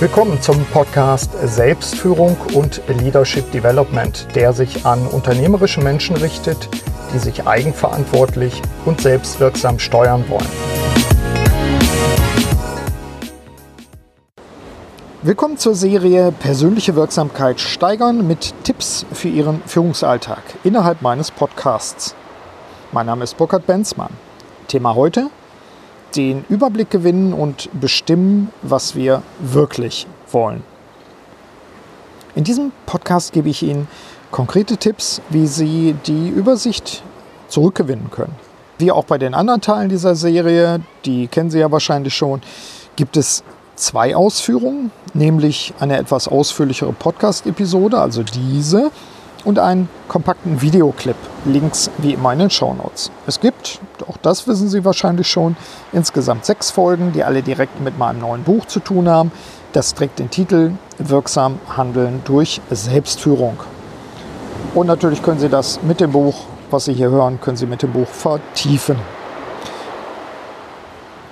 Willkommen zum Podcast Selbstführung und Leadership Development, der sich an unternehmerische Menschen richtet, die sich eigenverantwortlich und selbstwirksam steuern wollen. Willkommen zur Serie Persönliche Wirksamkeit steigern mit Tipps für Ihren Führungsalltag innerhalb meines Podcasts. Mein Name ist Burkhard Benzmann. Thema heute den Überblick gewinnen und bestimmen, was wir wirklich wollen. In diesem Podcast gebe ich Ihnen konkrete Tipps, wie Sie die Übersicht zurückgewinnen können. Wie auch bei den anderen Teilen dieser Serie, die kennen Sie ja wahrscheinlich schon, gibt es zwei Ausführungen, nämlich eine etwas ausführlichere Podcast-Episode, also diese, und einen kompakten Videoclip. Links wie immer in den Show Notes. Es gibt, auch das wissen Sie wahrscheinlich schon, insgesamt sechs Folgen, die alle direkt mit meinem neuen Buch zu tun haben. Das trägt den Titel Wirksam Handeln durch Selbstführung. Und natürlich können Sie das mit dem Buch, was Sie hier hören, können Sie mit dem Buch vertiefen.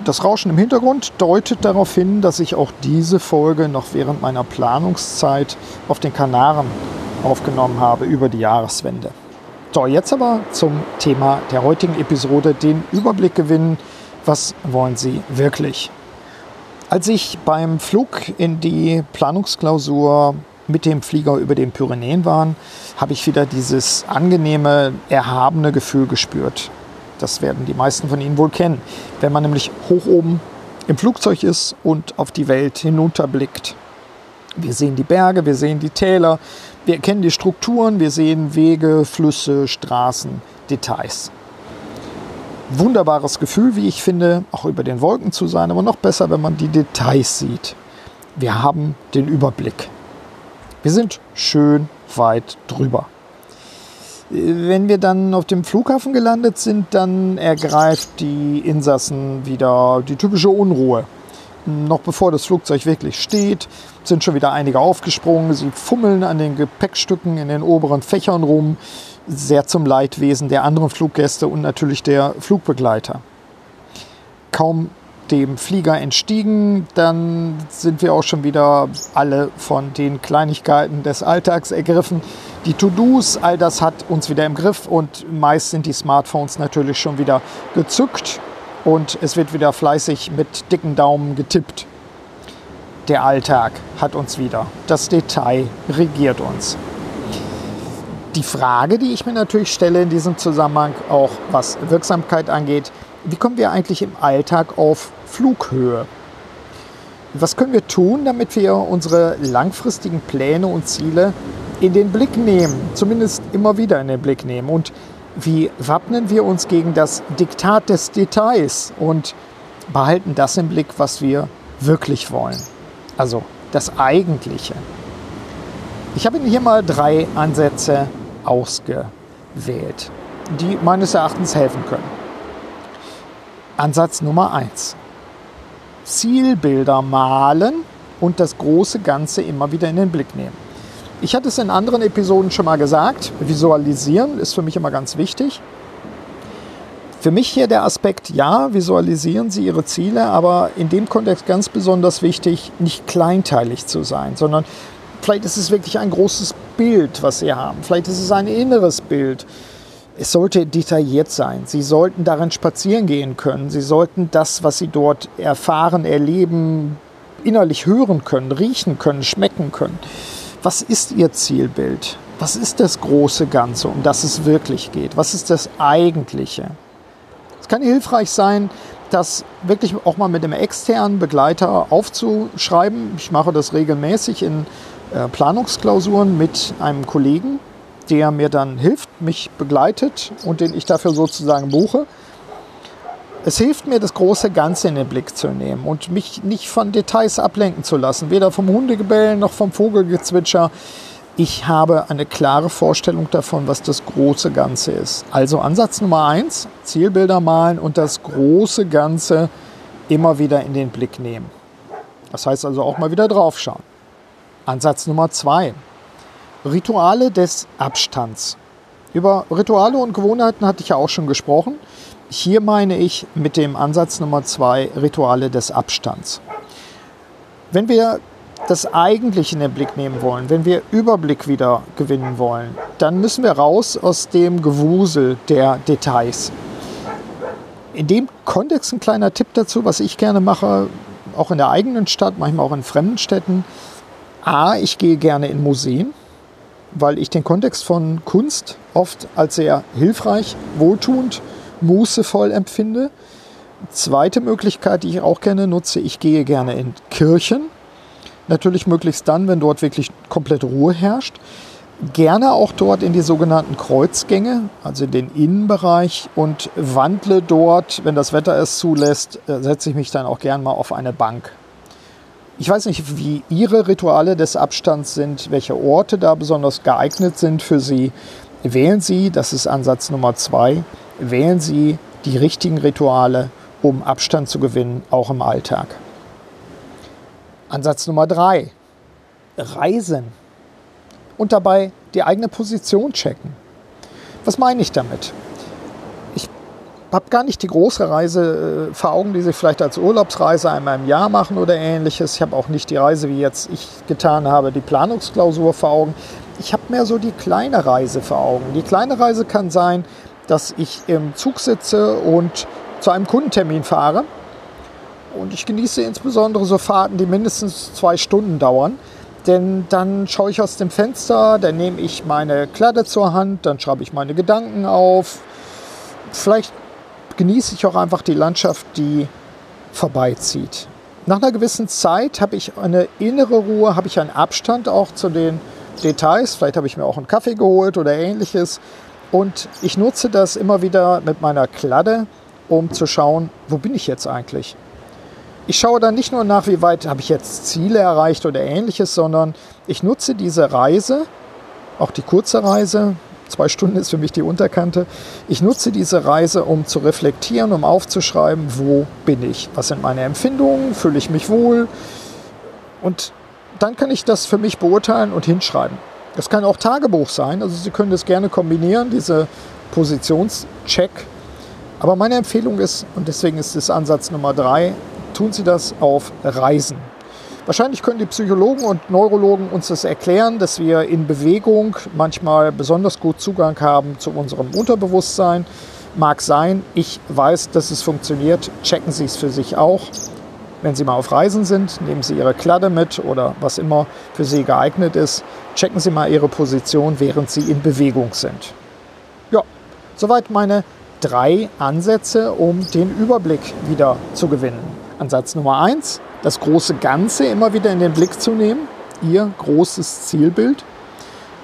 Das Rauschen im Hintergrund deutet darauf hin, dass ich auch diese Folge noch während meiner Planungszeit auf den Kanaren aufgenommen habe über die Jahreswende. So, jetzt aber zum Thema der heutigen Episode, den Überblick gewinnen. Was wollen Sie wirklich? Als ich beim Flug in die Planungsklausur mit dem Flieger über den Pyrenäen war, habe ich wieder dieses angenehme, erhabene Gefühl gespürt. Das werden die meisten von Ihnen wohl kennen, wenn man nämlich hoch oben im Flugzeug ist und auf die Welt hinunterblickt. Wir sehen die Berge, wir sehen die Täler, wir erkennen die Strukturen, wir sehen Wege, Flüsse, Straßen, Details. Wunderbares Gefühl, wie ich finde, auch über den Wolken zu sein, aber noch besser, wenn man die Details sieht. Wir haben den Überblick. Wir sind schön weit drüber. Wenn wir dann auf dem Flughafen gelandet sind, dann ergreift die Insassen wieder die typische Unruhe noch bevor das Flugzeug wirklich steht, sind schon wieder einige aufgesprungen. Sie fummeln an den Gepäckstücken in den oberen Fächern rum, sehr zum Leidwesen der anderen Fluggäste und natürlich der Flugbegleiter. Kaum dem Flieger entstiegen, dann sind wir auch schon wieder alle von den Kleinigkeiten des Alltags ergriffen. Die To-Dos, all das hat uns wieder im Griff und meist sind die Smartphones natürlich schon wieder gezückt und es wird wieder fleißig mit dicken Daumen getippt. Der Alltag hat uns wieder. Das Detail regiert uns. Die Frage, die ich mir natürlich stelle in diesem Zusammenhang, auch was Wirksamkeit angeht, wie kommen wir eigentlich im Alltag auf Flughöhe? Was können wir tun, damit wir unsere langfristigen Pläne und Ziele in den Blick nehmen, zumindest immer wieder in den Blick nehmen und wie wappnen wir uns gegen das Diktat des Details und behalten das im Blick, was wir wirklich wollen. Also das Eigentliche. Ich habe Ihnen hier mal drei Ansätze ausgewählt, die meines Erachtens helfen können. Ansatz Nummer eins: Zielbilder malen und das große Ganze immer wieder in den Blick nehmen. Ich hatte es in anderen Episoden schon mal gesagt, visualisieren ist für mich immer ganz wichtig. Für mich hier der Aspekt, ja, visualisieren Sie Ihre Ziele, aber in dem Kontext ganz besonders wichtig, nicht kleinteilig zu sein, sondern vielleicht ist es wirklich ein großes Bild, was Sie haben. Vielleicht ist es ein inneres Bild. Es sollte detailliert sein. Sie sollten darin spazieren gehen können. Sie sollten das, was Sie dort erfahren, erleben, innerlich hören können, riechen können, schmecken können. Was ist Ihr Zielbild? Was ist das große Ganze, um das es wirklich geht? Was ist das Eigentliche? Es kann hilfreich sein, das wirklich auch mal mit einem externen Begleiter aufzuschreiben. Ich mache das regelmäßig in äh, Planungsklausuren mit einem Kollegen, der mir dann hilft, mich begleitet und den ich dafür sozusagen buche. Es hilft mir, das große Ganze in den Blick zu nehmen und mich nicht von Details ablenken zu lassen, weder vom Hundegebell noch vom Vogelgezwitscher. Ich habe eine klare Vorstellung davon, was das große Ganze ist. Also Ansatz Nummer eins, Zielbilder malen und das große Ganze immer wieder in den Blick nehmen. Das heißt also auch mal wieder draufschauen. Ansatz Nummer zwei, Rituale des Abstands. Über Rituale und Gewohnheiten hatte ich ja auch schon gesprochen. Hier meine ich mit dem Ansatz Nummer zwei Rituale des Abstands. Wenn wir das eigentlich in den Blick nehmen wollen, wenn wir Überblick wieder gewinnen wollen, dann müssen wir raus aus dem Gewusel der Details. In dem Kontext ein kleiner Tipp dazu, was ich gerne mache, auch in der eigenen Stadt, manchmal auch in fremden Städten. A, ich gehe gerne in Museen, weil ich den Kontext von Kunst oft als sehr hilfreich, wohltuend, mußevoll empfinde. Zweite Möglichkeit, die ich auch gerne nutze, ich gehe gerne in Kirchen. Natürlich möglichst dann, wenn dort wirklich komplett Ruhe herrscht. Gerne auch dort in die sogenannten Kreuzgänge, also in den Innenbereich und wandle dort, wenn das Wetter es zulässt, äh, setze ich mich dann auch gern mal auf eine Bank. Ich weiß nicht, wie Ihre Rituale des Abstands sind, welche Orte da besonders geeignet sind für Sie. Wählen Sie, das ist Ansatz Nummer zwei, wählen Sie die richtigen Rituale, um Abstand zu gewinnen, auch im Alltag. Ansatz Nummer drei, Reisen und dabei die eigene Position checken. Was meine ich damit? Habe gar nicht die große Reise äh, vor Augen, die Sie vielleicht als Urlaubsreise einmal im Jahr machen oder ähnliches. Ich habe auch nicht die Reise, wie jetzt ich getan habe, die Planungsklausur vor Augen. Ich habe mehr so die kleine Reise vor Augen. Die kleine Reise kann sein, dass ich im Zug sitze und zu einem Kundentermin fahre. Und ich genieße insbesondere so Fahrten, die mindestens zwei Stunden dauern. Denn dann schaue ich aus dem Fenster, dann nehme ich meine Kladde zur Hand, dann schreibe ich meine Gedanken auf. Vielleicht genieße ich auch einfach die Landschaft, die vorbeizieht. Nach einer gewissen Zeit habe ich eine innere Ruhe, habe ich einen Abstand auch zu den Details. Vielleicht habe ich mir auch einen Kaffee geholt oder ähnliches. Und ich nutze das immer wieder mit meiner Kladde, um zu schauen, wo bin ich jetzt eigentlich? Ich schaue dann nicht nur nach, wie weit habe ich jetzt Ziele erreicht oder ähnliches, sondern ich nutze diese Reise, auch die kurze Reise, zwei Stunden ist für mich die Unterkante, ich nutze diese Reise, um zu reflektieren, um aufzuschreiben, wo bin ich, was sind meine Empfindungen, fühle ich mich wohl und dann kann ich das für mich beurteilen und hinschreiben. Das kann auch Tagebuch sein, also Sie können das gerne kombinieren, diese Positionscheck. Aber meine Empfehlung ist, und deswegen ist es Ansatz Nummer drei, tun sie das auf Reisen. Wahrscheinlich können die Psychologen und Neurologen uns das erklären, dass wir in Bewegung manchmal besonders gut Zugang haben zu unserem Unterbewusstsein. Mag sein, ich weiß, dass es funktioniert. Checken Sie es für sich auch. Wenn Sie mal auf Reisen sind, nehmen Sie Ihre Kladde mit oder was immer für Sie geeignet ist. Checken Sie mal Ihre Position, während Sie in Bewegung sind. Ja, soweit meine drei Ansätze, um den Überblick wieder zu gewinnen. Ansatz Nummer eins, das große Ganze immer wieder in den Blick zu nehmen, ihr großes Zielbild.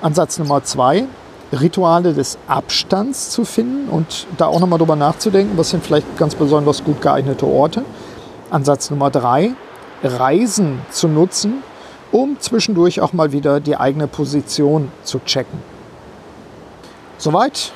Ansatz Nummer zwei, Rituale des Abstands zu finden und da auch nochmal drüber nachzudenken, was sind vielleicht ganz besonders gut geeignete Orte. Ansatz Nummer drei, Reisen zu nutzen, um zwischendurch auch mal wieder die eigene Position zu checken. Soweit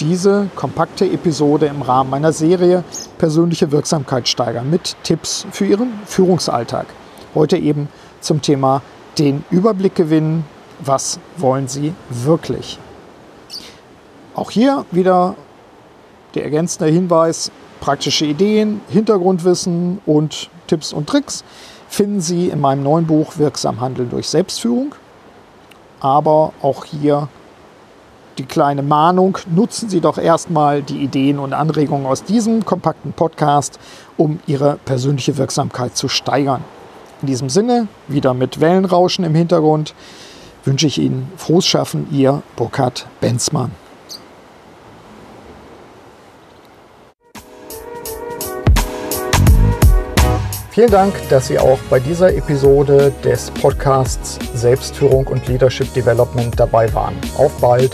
diese kompakte Episode im Rahmen meiner Serie Persönliche Wirksamkeit steigern mit Tipps für Ihren Führungsalltag. Heute eben zum Thema den Überblick gewinnen. Was wollen Sie wirklich? Auch hier wieder der ergänzende Hinweis, praktische Ideen, Hintergrundwissen und Tipps und Tricks finden Sie in meinem neuen Buch Wirksam Handeln durch Selbstführung. Aber auch hier die kleine Mahnung, nutzen Sie doch erstmal die Ideen und Anregungen aus diesem kompakten Podcast, um Ihre persönliche Wirksamkeit zu steigern. In diesem Sinne, wieder mit Wellenrauschen im Hintergrund, wünsche ich Ihnen frohes Schaffen, Ihr Burkhard Benzmann. Vielen Dank, dass Sie auch bei dieser Episode des Podcasts Selbstführung und Leadership Development dabei waren. Auf bald!